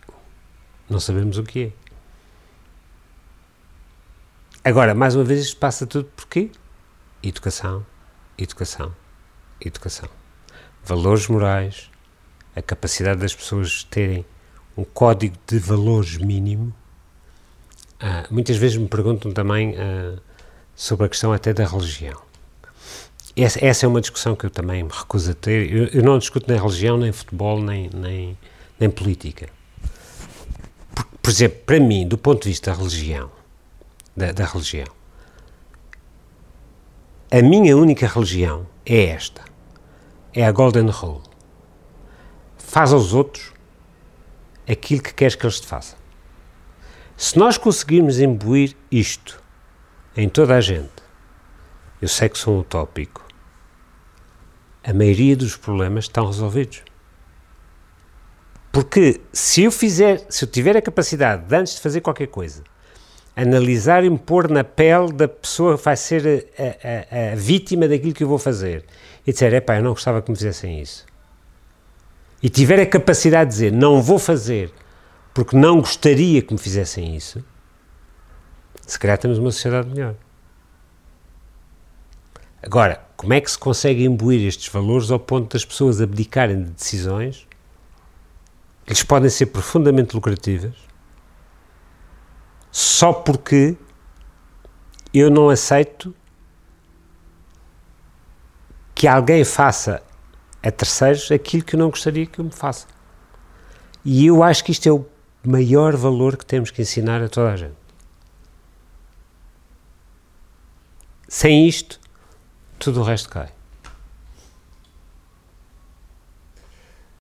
não sabemos o que é. Agora, mais uma vez, isto passa tudo por quê? Educação, educação, educação. Valores morais, a capacidade das pessoas terem um código de valores mínimo. Ah, muitas vezes me perguntam também ah, sobre a questão até da religião. Essa, essa, é uma discussão que eu também me recuso a ter. Eu, eu não discuto nem religião, nem futebol, nem, nem, nem política. Por, por, exemplo, para mim, do ponto de vista da religião, da, da religião, a minha única religião é esta. É a Golden Rule. Faz aos outros aquilo que queres que eles te façam. Se nós conseguirmos imbuir isto em toda a gente, eu sei que sou um utópico, a maioria dos problemas estão resolvidos. Porque se eu fizer, se eu tiver a capacidade de antes de fazer qualquer coisa, analisar e me pôr na pele da pessoa que vai ser a, a, a vítima daquilo que eu vou fazer e disser, epá, eu não gostava que me fizessem isso. E tiver a capacidade de dizer, não vou fazer porque não gostaria que me fizessem isso, se calhar temos uma sociedade melhor. Agora, como é que se consegue imbuir estes valores ao ponto das pessoas abdicarem de decisões que lhes podem ser profundamente lucrativas só porque eu não aceito que alguém faça a terceiros aquilo que eu não gostaria que eu me faça. E eu acho que isto é o maior valor que temos que ensinar a toda a gente. Sem isto, tudo o resto cai.